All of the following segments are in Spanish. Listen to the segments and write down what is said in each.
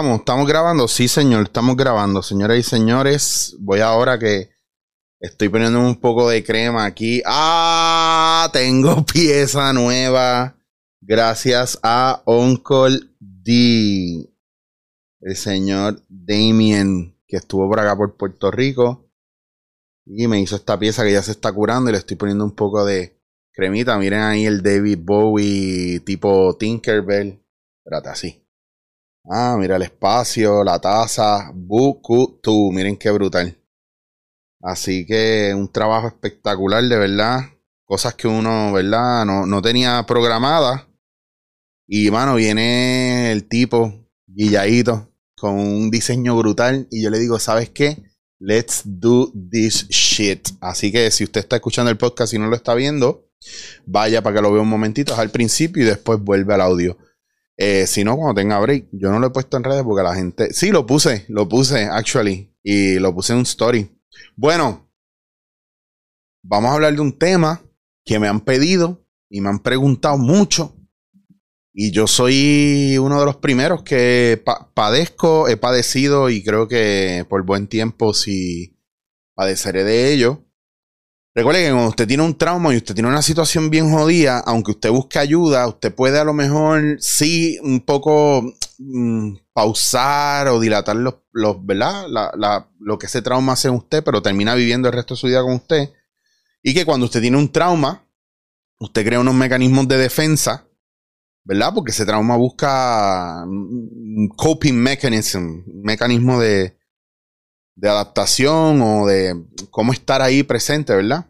Estamos, grabando, sí señor, estamos grabando, señoras y señores. Voy ahora que estoy poniendo un poco de crema aquí. Ah, tengo pieza nueva. Gracias a Uncle D. El señor Damien, que estuvo por acá por Puerto Rico. Y me hizo esta pieza que ya se está curando y le estoy poniendo un poco de cremita. Miren ahí el David Bowie tipo Tinkerbell. Espérate así. Ah, mira el espacio, la taza, tú, miren qué brutal. Así que un trabajo espectacular, de verdad. Cosas que uno, ¿verdad? No, no tenía programadas. Y, mano, viene el tipo, guilladito, con un diseño brutal. Y yo le digo, ¿sabes qué? Let's do this shit. Así que si usted está escuchando el podcast y no lo está viendo, vaya para que lo vea un momentito, al principio y después vuelve al audio. Eh, si no, cuando tenga break, yo no lo he puesto en redes porque la gente. Sí, lo puse, lo puse, actually. Y lo puse en un story. Bueno, vamos a hablar de un tema que me han pedido y me han preguntado mucho. Y yo soy uno de los primeros que padezco, he padecido y creo que por buen tiempo sí padeceré de ello. Recuerde que cuando usted tiene un trauma y usted tiene una situación bien jodida, aunque usted busque ayuda, usted puede a lo mejor sí un poco mm, pausar o dilatar los, los ¿verdad? lo que ese trauma hace en usted, pero termina viviendo el resto de su vida con usted. Y que cuando usted tiene un trauma, usted crea unos mecanismos de defensa, ¿verdad? Porque ese trauma busca un coping mechanism, un mecanismo de, de adaptación o de cómo estar ahí presente, ¿verdad?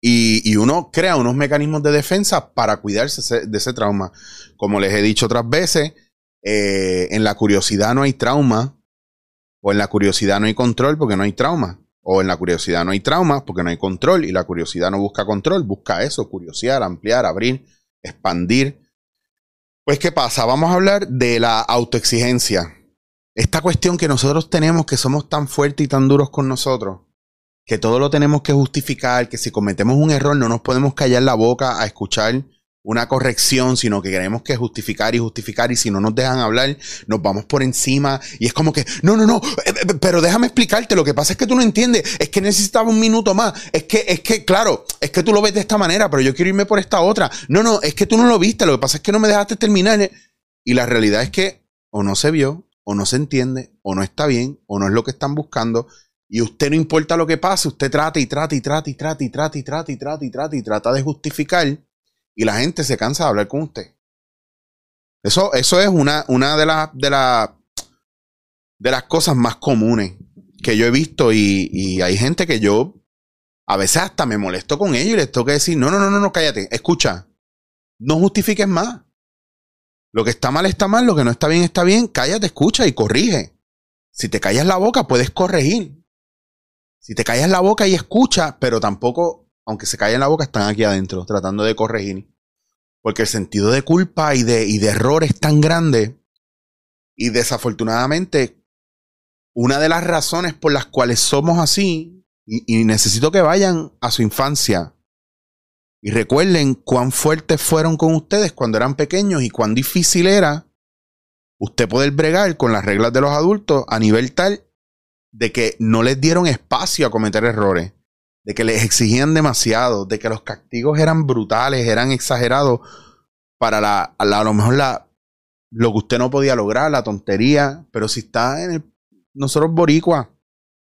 Y, uno crea unos mecanismos de defensa para cuidarse de ese trauma. Como les he dicho otras veces, eh, en la curiosidad no hay trauma, o en la curiosidad no hay control porque no hay trauma, o en la curiosidad no hay trauma porque no hay control, y la curiosidad no busca control, busca eso, curiosear, ampliar, abrir, expandir. Pues, ¿qué pasa? Vamos a hablar de la autoexigencia. Esta cuestión que nosotros tenemos, que somos tan fuertes y tan duros con nosotros, que todo lo tenemos que justificar, que si cometemos un error no nos podemos callar la boca a escuchar una corrección, sino que queremos que justificar y justificar y si no nos dejan hablar, nos vamos por encima y es como que, no, no, no, eh, eh, pero déjame explicarte, lo que pasa es que tú no entiendes, es que necesitaba un minuto más, es que, es que, claro, es que tú lo ves de esta manera, pero yo quiero irme por esta otra, no, no, es que tú no lo viste, lo que pasa es que no me dejaste terminar y la realidad es que o no se vio o no se entiende, o no está bien, o no es lo que están buscando. Y usted no importa lo que pase, usted trata y trata y trata y trata y trata y trata y trata y trata y trata de justificar. Y la gente se cansa de hablar con usted. Eso, eso es una, una de, las de, de las cosas más comunes que yo he visto. Y, y hay gente que yo a veces hasta me molesto con ellos y les tengo que decir: no, no, no, no, no, cállate, escucha. No justifiques más. Lo que está mal está mal, lo que no está bien está bien. Cállate, escucha y corrige. Si te callas la boca, puedes corregir. Si te callas la boca y escucha, pero tampoco, aunque se callen la boca, están aquí adentro tratando de corregir. Porque el sentido de culpa y de, y de error es tan grande. Y desafortunadamente, una de las razones por las cuales somos así, y necesito que vayan a su infancia, y recuerden cuán fuertes fueron con ustedes cuando eran pequeños y cuán difícil era usted poder bregar con las reglas de los adultos a nivel tal de que no les dieron espacio a cometer errores, de que les exigían demasiado, de que los castigos eran brutales, eran exagerados para la, a, lo mejor la, lo que usted no podía lograr, la tontería, pero si está en el, nosotros boricua,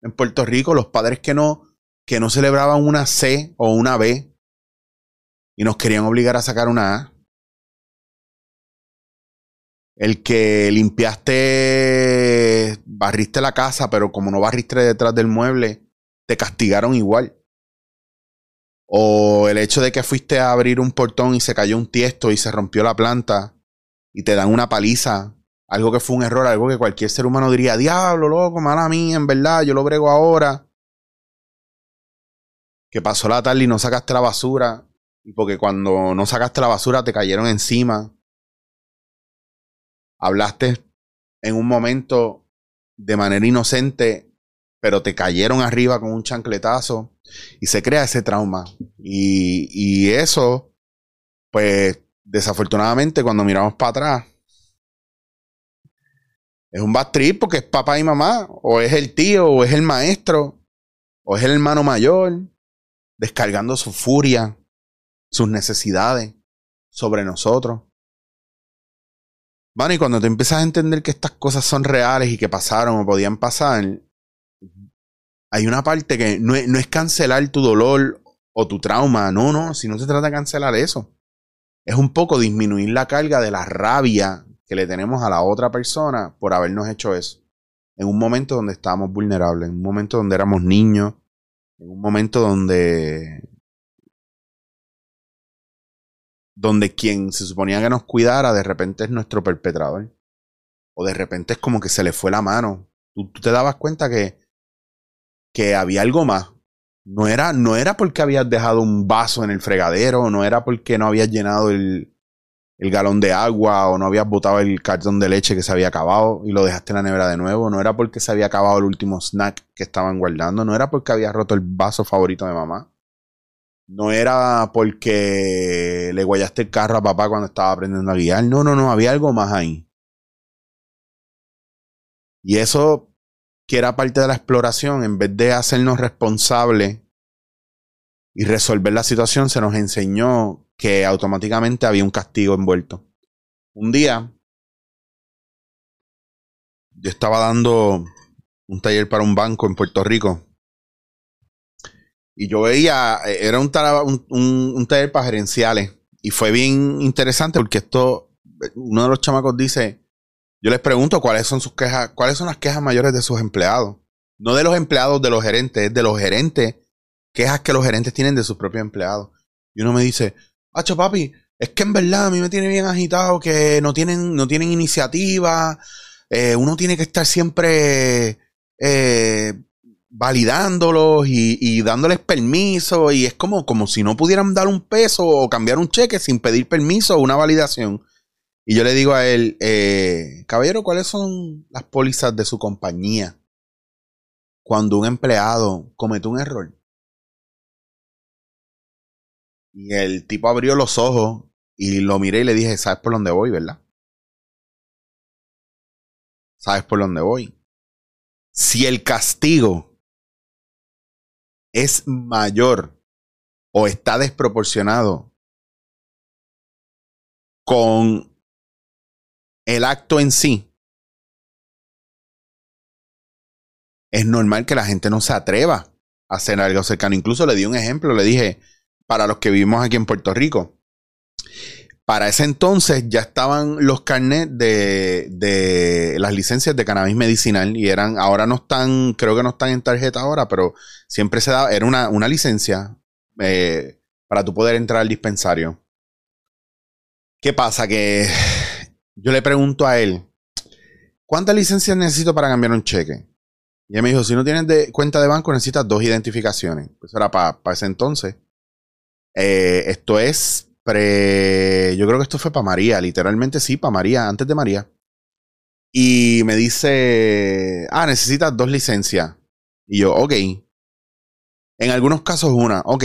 en Puerto Rico, los padres que no, que no celebraban una C o una B, y nos querían obligar a sacar una A. El que limpiaste, barriste la casa, pero como no barriste detrás del mueble, te castigaron igual. O el hecho de que fuiste a abrir un portón y se cayó un tiesto y se rompió la planta y te dan una paliza. Algo que fue un error, algo que cualquier ser humano diría, diablo, loco, mala mía, en verdad, yo lo brego ahora. Que pasó la tarde y no sacaste la basura. Y porque cuando no sacaste la basura te cayeron encima. Hablaste en un momento de manera inocente, pero te cayeron arriba con un chancletazo y se crea ese trauma. Y, y eso, pues desafortunadamente cuando miramos para atrás, Es un bad trip porque es papá y mamá, o es el tío, o es el maestro, o es el hermano mayor, descargando su furia, sus necesidades sobre nosotros. Bueno, y cuando te empiezas a entender que estas cosas son reales y que pasaron o podían pasar, hay una parte que no no es cancelar tu dolor o tu trauma, no, no, si no se trata de cancelar eso. Es un poco disminuir la carga de la rabia que le tenemos a la otra persona por habernos hecho eso. En un momento donde estábamos vulnerables, en un momento donde éramos niños, en un momento donde donde quien se suponía que nos cuidara de repente es nuestro perpetrador. O de repente es como que se le fue la mano. Tú, te dabas cuenta que, que había algo más. No era, no era porque habías dejado un vaso en el fregadero, no era porque no habías llenado el, el galón de agua o no habías botado el cartón de leche que se había acabado y lo dejaste en la nevera de nuevo, no era porque se había acabado el último snack que estaban guardando, no era porque habías roto el vaso favorito de mamá. No era porque le guayaste el carro a papá cuando estaba aprendiendo a guiar. No, no, no, había algo más ahí. Y eso, que era parte de la exploración, en vez de hacernos responsables y resolver la situación, se nos enseñó que automáticamente había un castigo envuelto. Un día, yo estaba dando un taller para un banco en Puerto Rico y yo veía, eh, era un, un, taller para gerenciales. Y fue bien interesante porque esto, uno de los chamacos dice, yo les pregunto cuáles son sus quejas, cuáles son las quejas mayores de sus empleados. No de los empleados de los gerentes, es de los gerentes, quejas que los gerentes tienen de sus propios empleados. Y uno me dice, Hacho papi, es que en verdad a mí me tiene bien agitado que no tienen, no tienen iniciativa. Eh, uno tiene que estar siempre eh, validándolos y, dándoles permiso y es como, como si no pudieran dar un peso o cambiar un cheque sin pedir permiso o una validación. Y yo le digo a él, eh, caballero, ¿cuáles son las pólizas de su compañía cuando un empleado comete un error? Y el tipo abrió los ojos y lo miré y le dije, ¿sabes por dónde voy, verdad? ¿Sabes por dónde voy? Si el castigo es mayor o está desproporcionado con el acto en sí, es normal que la gente no se atreva a hacer algo cercano. Incluso le di un ejemplo, le dije, para los que vivimos aquí en Puerto Rico, para ese entonces ya estaban los carnets de, de, las licencias de cannabis medicinal y eran, ahora no están, creo que no están en tarjeta ahora, pero siempre se daba, era una, una licencia eh, para tú poder entrar al dispensario. ¿Qué pasa? Que yo le pregunto a él, ¿cuántas licencias necesito para cambiar un cheque? Y él me dijo, si no tienes de, cuenta de banco necesitas dos identificaciones. Pues era para ese entonces. Eh, esto es yo creo que esto fue para María, literalmente sí, para María, antes de María. Y me dice, ah, necesitas dos licencias. Y yo, ok. En algunos casos una, ok.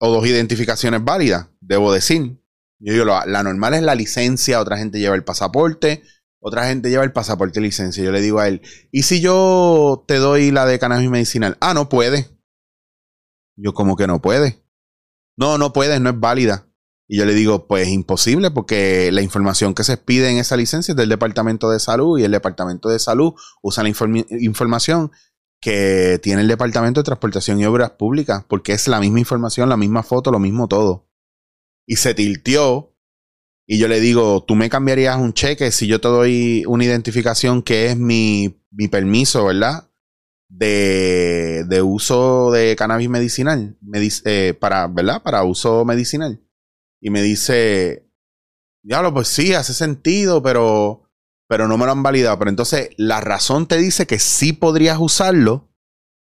O dos identificaciones válidas, debo decir. Yo digo, la normal es la licencia, otra gente lleva el pasaporte, otra gente lleva el pasaporte y licencia. Yo le digo a él, ¿y si yo te doy la de cannabis medicinal? Ah, no puede. Yo como que no puede no, no puedes, no es válida. Y yo le digo, pues imposible, porque la información que se pide en esa licencia es del Departamento de Salud y el Departamento de Salud usa la información que tiene el Departamento de Transportación y Obras Públicas, porque es la misma información, la misma foto, lo mismo todo. Y se tilteó. Y yo le digo, tú me cambiarías un cheque si yo te doy una identificación que es mi, mi permiso, ¿verdad? De, de uso de cannabis medicinal, eh, para, ¿verdad? Para uso medicinal. Y me dice, diablo, pues sí, hace sentido, pero, pero no me lo han validado. Pero entonces la razón te dice que sí podrías usarlo,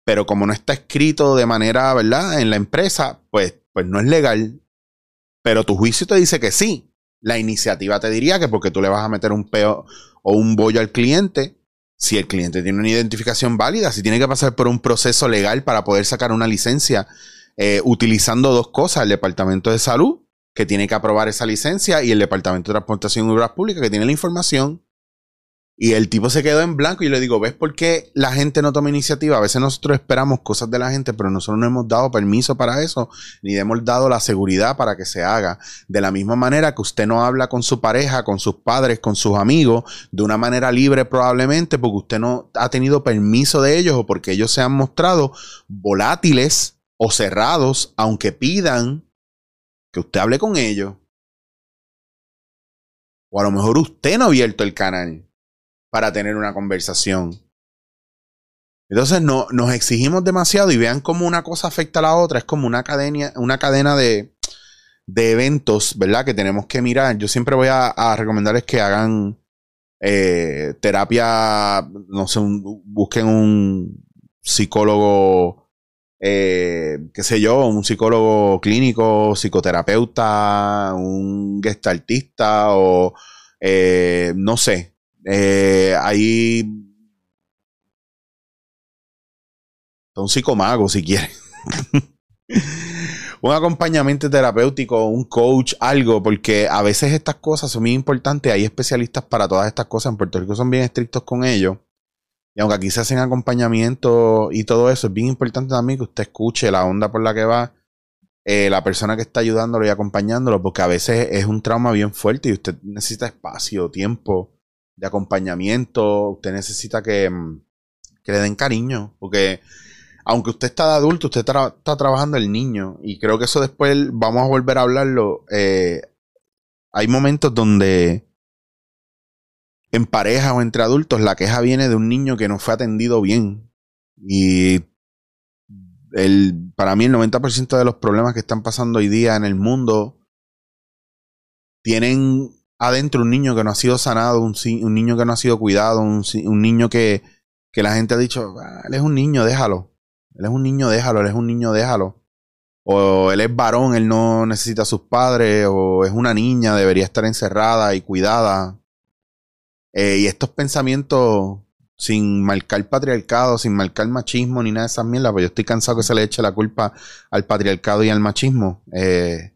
pero como no está escrito de manera, ¿verdad? En la empresa, pues, pues no es legal. Pero tu juicio te dice que sí. La iniciativa te diría que porque tú le vas a meter un peo o un bollo al cliente, si el cliente tiene una identificación válida, si tiene que pasar por un proceso legal para poder sacar una licencia, eh, utilizando dos cosas, el Departamento de Salud, que tiene que aprobar esa licencia, y el Departamento de Transportación y Obras Públicas, que tiene la información. Y el tipo se quedó en blanco y le digo, ¿ves por qué la gente no toma iniciativa? A veces nosotros esperamos cosas de la gente, pero nosotros no hemos dado permiso para eso, ni hemos dado la seguridad para que se haga. De la misma manera que usted no habla con su pareja, con sus padres, con sus amigos, de una manera libre probablemente, porque usted no ha tenido permiso de ellos o porque ellos se han mostrado volátiles o cerrados, aunque pidan que usted hable con ellos. O a lo mejor usted no ha abierto el canal para tener una conversación. Entonces no, nos exigimos demasiado y vean cómo una cosa afecta a la otra. Es como una cadena, una cadena de, eventos, ¿verdad? Que tenemos que mirar. Yo siempre voy a, recomendarles que hagan eh, terapia, no sé, busquen un psicólogo, eh, qué sé yo, un psicólogo clínico, psicoterapeuta, un gestaltista o eh, no sé, eh, ahí. Un psicomago, si quiere. un acompañamiento terapéutico, un coach, algo, porque a veces estas cosas son muy importantes. Hay especialistas para todas estas cosas. En Puerto Rico son bien estrictos con ello. Y aunque aquí se hacen acompañamiento y todo eso, es bien importante también que usted escuche la onda por la que va eh, la persona que está ayudándolo y acompañándolo, porque a veces es un trauma bien fuerte y usted necesita espacio, tiempo de acompañamiento, usted necesita que, mm, que le den cariño, porque aunque usted está de adulto, usted está trabajando el niño, y creo que eso después vamos a volver a hablarlo. Eh, hay momentos donde en pareja o entre adultos la queja viene de un niño que no fue atendido bien. Y el, para mí el 90% de los problemas que están pasando hoy día en el mundo tienen adentro un niño que no ha sido sanado, un, niño que no ha sido cuidado, un, niño que, la gente ha dicho, ah, él es un niño, déjalo. Él es un niño, déjalo, él es un niño, déjalo. O él es varón, él no necesita a sus padres, o es una niña, debería estar encerrada y cuidada. Eh, y estos pensamientos, sin marcar patriarcado, sin marcar machismo ni nada de esas mierdas, pues yo estoy cansado que se le eche la culpa al patriarcado y al machismo. Eh,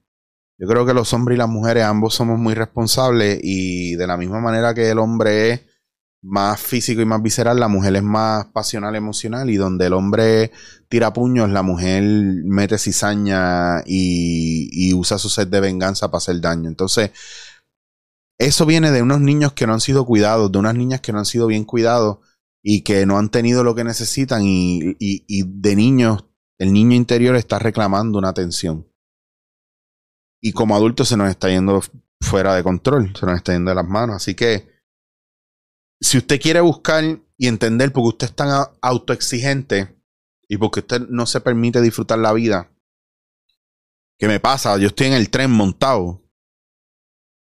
yo creo que los hombres y las mujeres ambos somos muy responsables y de la misma manera que el hombre es más físico y más visceral, la mujer es más pasional, emocional y donde el hombre tira puños, la mujer mete cizaña y, y usa su sed de venganza para hacer daño. Entonces, eso viene de unos niños que no han sido cuidados, de unas niñas que no han sido bien cuidados y que no han tenido lo que necesitan y, y, y de niños, el niño interior está reclamando una atención. Y como adultos se nos está yendo fuera de control, se nos está yendo de las manos. Así que si usted quiere buscar y entender por qué usted es tan autoexigente y porque usted no se permite disfrutar la vida, ¿qué me pasa? Yo estoy en el tren montado.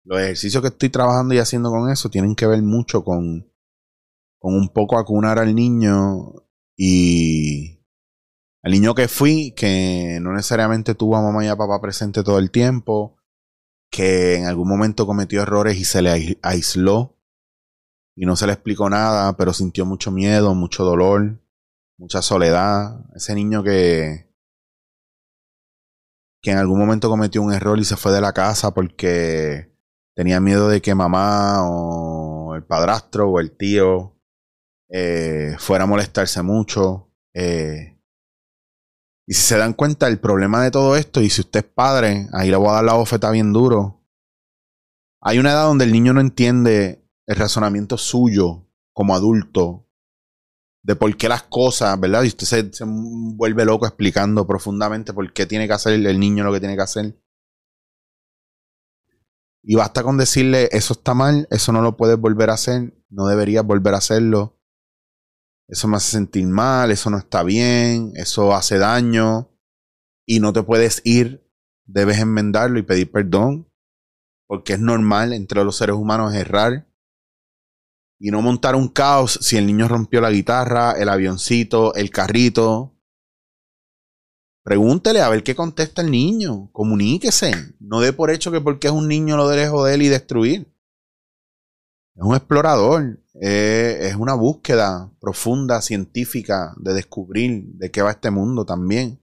Los ejercicios que estoy trabajando y haciendo con eso tienen que ver mucho con, con un poco acunar al niño y al niño que fui, que no necesariamente tuvo a mamá y a papá presente todo el tiempo, que en algún momento cometió errores y se le aisló y no se le explicó nada, pero sintió mucho miedo, mucho dolor, mucha soledad. Ese niño que que en algún momento cometió un error y se fue de la casa porque tenía miedo de que mamá o el padrastro o el tío eh, fuera a molestarse mucho. Eh, y si se dan cuenta, el problema de todo esto, y si usted es padre, ahí le voy a dar la bofeta bien duro. Hay una edad donde el niño no entiende el razonamiento suyo como adulto de por qué las cosas, ¿verdad? Y usted se, se vuelve loco explicando profundamente por qué tiene que hacer el niño lo que tiene que hacer. Y basta con decirle, eso está mal, eso no lo puedes volver a hacer, no deberías volver a hacerlo eso me hace sentir mal, eso no está bien, eso hace daño y no te puedes ir, debes enmendarlo y pedir perdón, porque es normal entre los seres humanos errar y no montar un caos si el niño rompió la guitarra, el avioncito, el carrito. Pregúntele a ver qué contesta el niño, comuníquese, no dé por hecho que porque es un niño lo debe joder y destruir. Es un explorador, es una búsqueda profunda, científica, de descubrir de qué va este mundo también.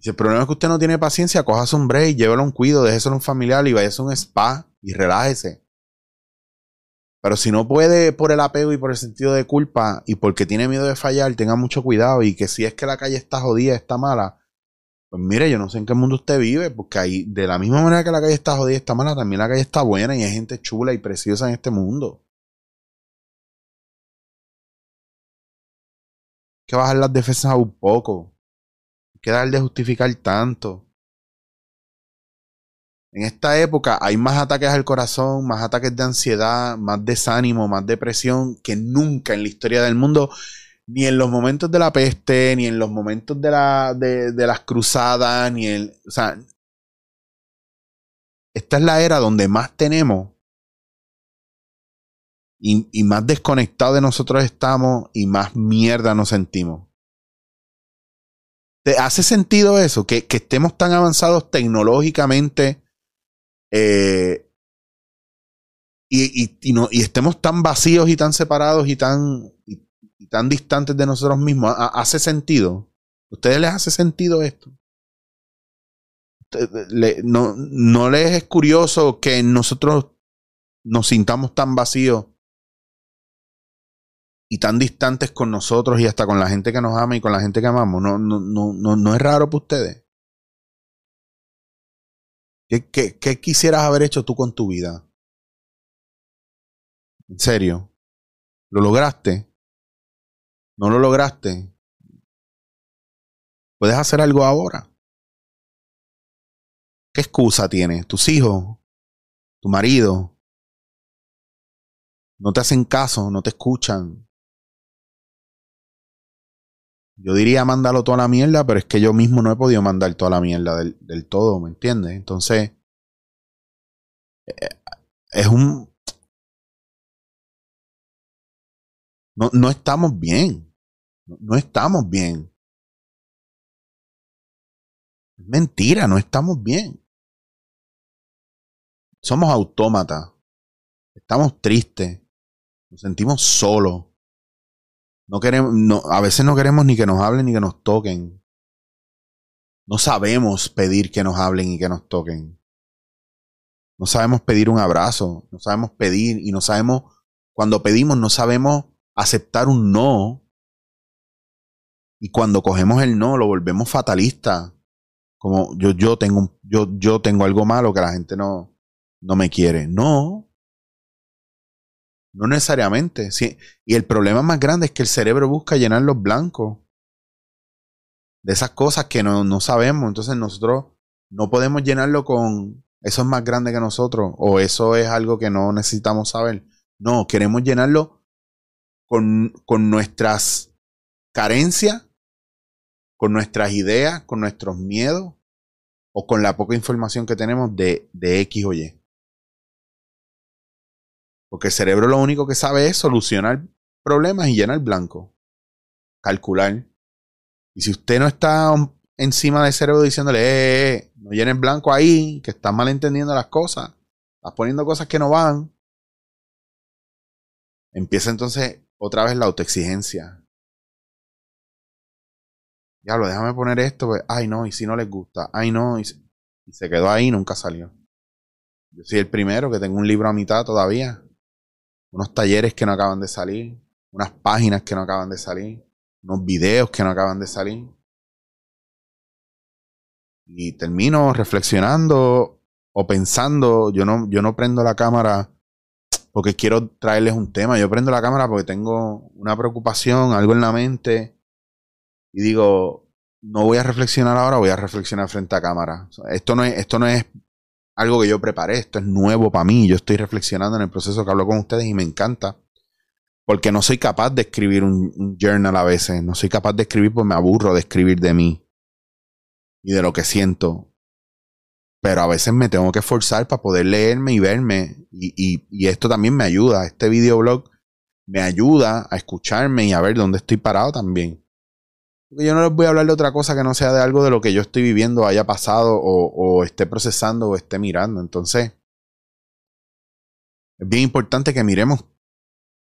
Si el problema es que usted no tiene paciencia, coja un break, llévelo a un cuido, déjeselo a un familiar y vaya a un spa y relájese. Pero si no puede por el apego y por el sentido de culpa y porque tiene miedo de fallar, tenga mucho cuidado y que si es que la calle está jodida, está mala, pues mire, yo no sé en qué mundo usted vive, porque ahí, de la misma manera que la calle está jodida, está mala, también la calle está buena y hay gente chula y preciosa en este mundo. Que bajar las defensas un poco. Hay que dejar de justificar tanto. En esta época hay más ataques al corazón, más ataques de ansiedad, más desánimo, más depresión que nunca en la historia del mundo, ni en los momentos de la peste, ni en los momentos de, la, de, las cruzadas, ni en... O sea, esta es la era donde más tenemos y, más desconectados de nosotros estamos y más mierda nos sentimos. ¿Te hace sentido eso? Que, que estemos tan avanzados tecnológicamente eh, y, y estemos tan vacíos y tan separados y tan, tan distantes de nosotros mismos, ¿hace sentido? ¿Ustedes les hace sentido esto? no, ¿No les es curioso que nosotros nos sintamos tan vacíos y tan distantes con nosotros y hasta con la gente que nos ama y con la gente que amamos? ¿No, no, no, no, no es raro para ustedes? ¿Qué, quisieras haber hecho tú con tu vida? ¿En serio? ¿Lo lograste? ¿No lo lograste? ¿Puedes hacer algo ahora? ¿Qué excusa tienes? ¿Tus hijos? ¿Tu marido? No te hacen caso, no te escuchan. Yo diría mándalo toda la mierda, pero es que yo mismo no he podido mandar toda la mierda del, todo, ¿me entiendes? Entonces, eh, es un... No, no estamos bien. No, estamos bien. Es mentira, no estamos bien. Somos autómatas. Estamos tristes. Nos sentimos solos. No queremos, no, a veces no queremos ni que nos hablen ni que nos toquen. No sabemos pedir que nos hablen y que nos toquen. No sabemos pedir un abrazo, no sabemos pedir y no sabemos, cuando pedimos no sabemos aceptar un no. Y cuando cogemos el no lo volvemos fatalista. Como yo, yo, tengo, yo, yo tengo algo malo que la gente no, no me quiere. No, no necesariamente. Sí. Y el problema más grande es que el cerebro busca llenar los blancos de esas cosas que no, no sabemos. Entonces nosotros no podemos llenarlo con eso es más grande que nosotros o eso es algo que no necesitamos saber. No, queremos llenarlo con, con nuestras carencias, con nuestras ideas, con nuestros miedos o con la poca información que tenemos de, de X o Y. Porque el cerebro lo único que sabe es solucionar problemas y llenar blanco. Calcular. Y si usted no está encima del cerebro diciéndole, eh, eh, eh no llenes blanco ahí, que estás malentendiendo las cosas, estás poniendo cosas que no van, empieza entonces otra vez la autoexigencia. Ya lo déjame poner esto, pues, ay no, y si no les gusta, ay no, y se quedó ahí, nunca salió. Yo soy el primero que tengo un libro a mitad todavía unos talleres que no acaban de salir, unas páginas que no acaban de salir, unos videos que no acaban de salir. Y termino reflexionando o pensando, yo no, yo no prendo la cámara porque quiero traerles un tema, yo prendo la cámara porque tengo una preocupación, algo en la mente y digo, no voy a reflexionar ahora, voy a reflexionar frente a cámara. Esto no es, esto no es algo que yo preparé, esto es nuevo para mí, yo estoy reflexionando en el proceso que hablo con ustedes y me encanta, porque no soy capaz de escribir un, journal a veces, no soy capaz de escribir porque me aburro de escribir de mí y de lo que siento, pero a veces me tengo que esforzar para poder leerme y verme y, y esto también me ayuda, este videoblog me ayuda a escucharme y a ver dónde estoy parado también. Yo no les voy a hablar de otra cosa que no sea de algo de lo que yo estoy viviendo, haya pasado o, esté procesando o esté mirando. Entonces, es bien importante que miremos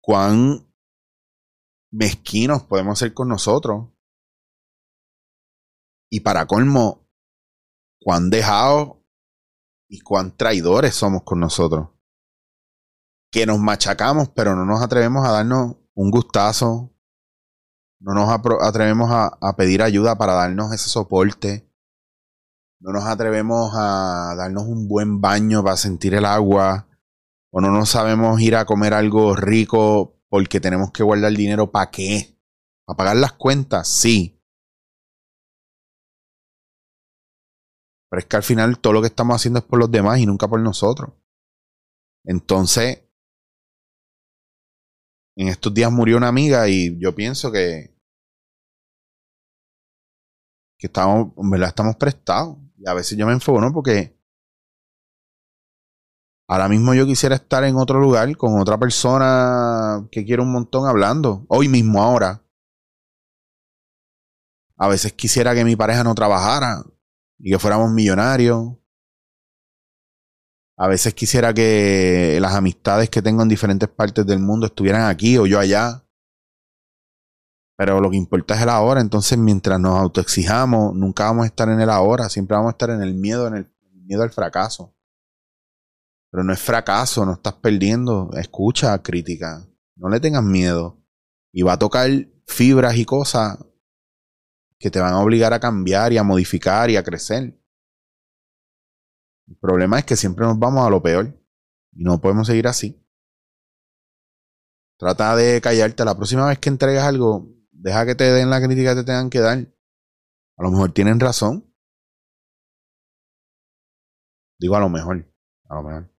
cuán mezquinos podemos ser con nosotros. Y para colmo, cuán dejados y cuán traidores somos con nosotros. que nos machacamos, pero no nos atrevemos a darnos un gustazo, no nos atrevemos a, pedir ayuda para darnos ese soporte, no nos atrevemos a darnos un buen baño para sentir el agua, o no nos sabemos ir a comer algo rico porque tenemos que guardar dinero para qué, para pagar las cuentas, sí. Pero es que al final todo lo que estamos haciendo es por los demás y nunca por nosotros. Entonces, en estos días murió una amiga y yo pienso que que estamos, verdad estamos prestados. Y a veces yo me enfoco, Porque ahora mismo yo quisiera estar en otro lugar con otra persona que quiero un montón hablando. Hoy mismo, ahora. A veces quisiera que mi pareja no trabajara y que fuéramos millonarios. A veces quisiera que las amistades que tengo en diferentes partes del mundo estuvieran aquí o yo allá. Pero lo que importa es el ahora. Entonces, mientras nos autoexijamos, nunca vamos a estar en el ahora. Siempre vamos a estar en el miedo, en el, miedo al fracaso. Pero no es fracaso, no estás perdiendo. Escucha, crítica. No le tengas miedo. Y va a tocar fibras y cosas que te van a obligar a cambiar y a modificar y a crecer. El problema es que siempre nos vamos a lo peor y no podemos seguir así. Trata de callarte. La próxima vez que entregues algo, deja que te den la crítica que te tengan que dar. A lo mejor tienen razón. Digo a lo mejor. A lo mejor.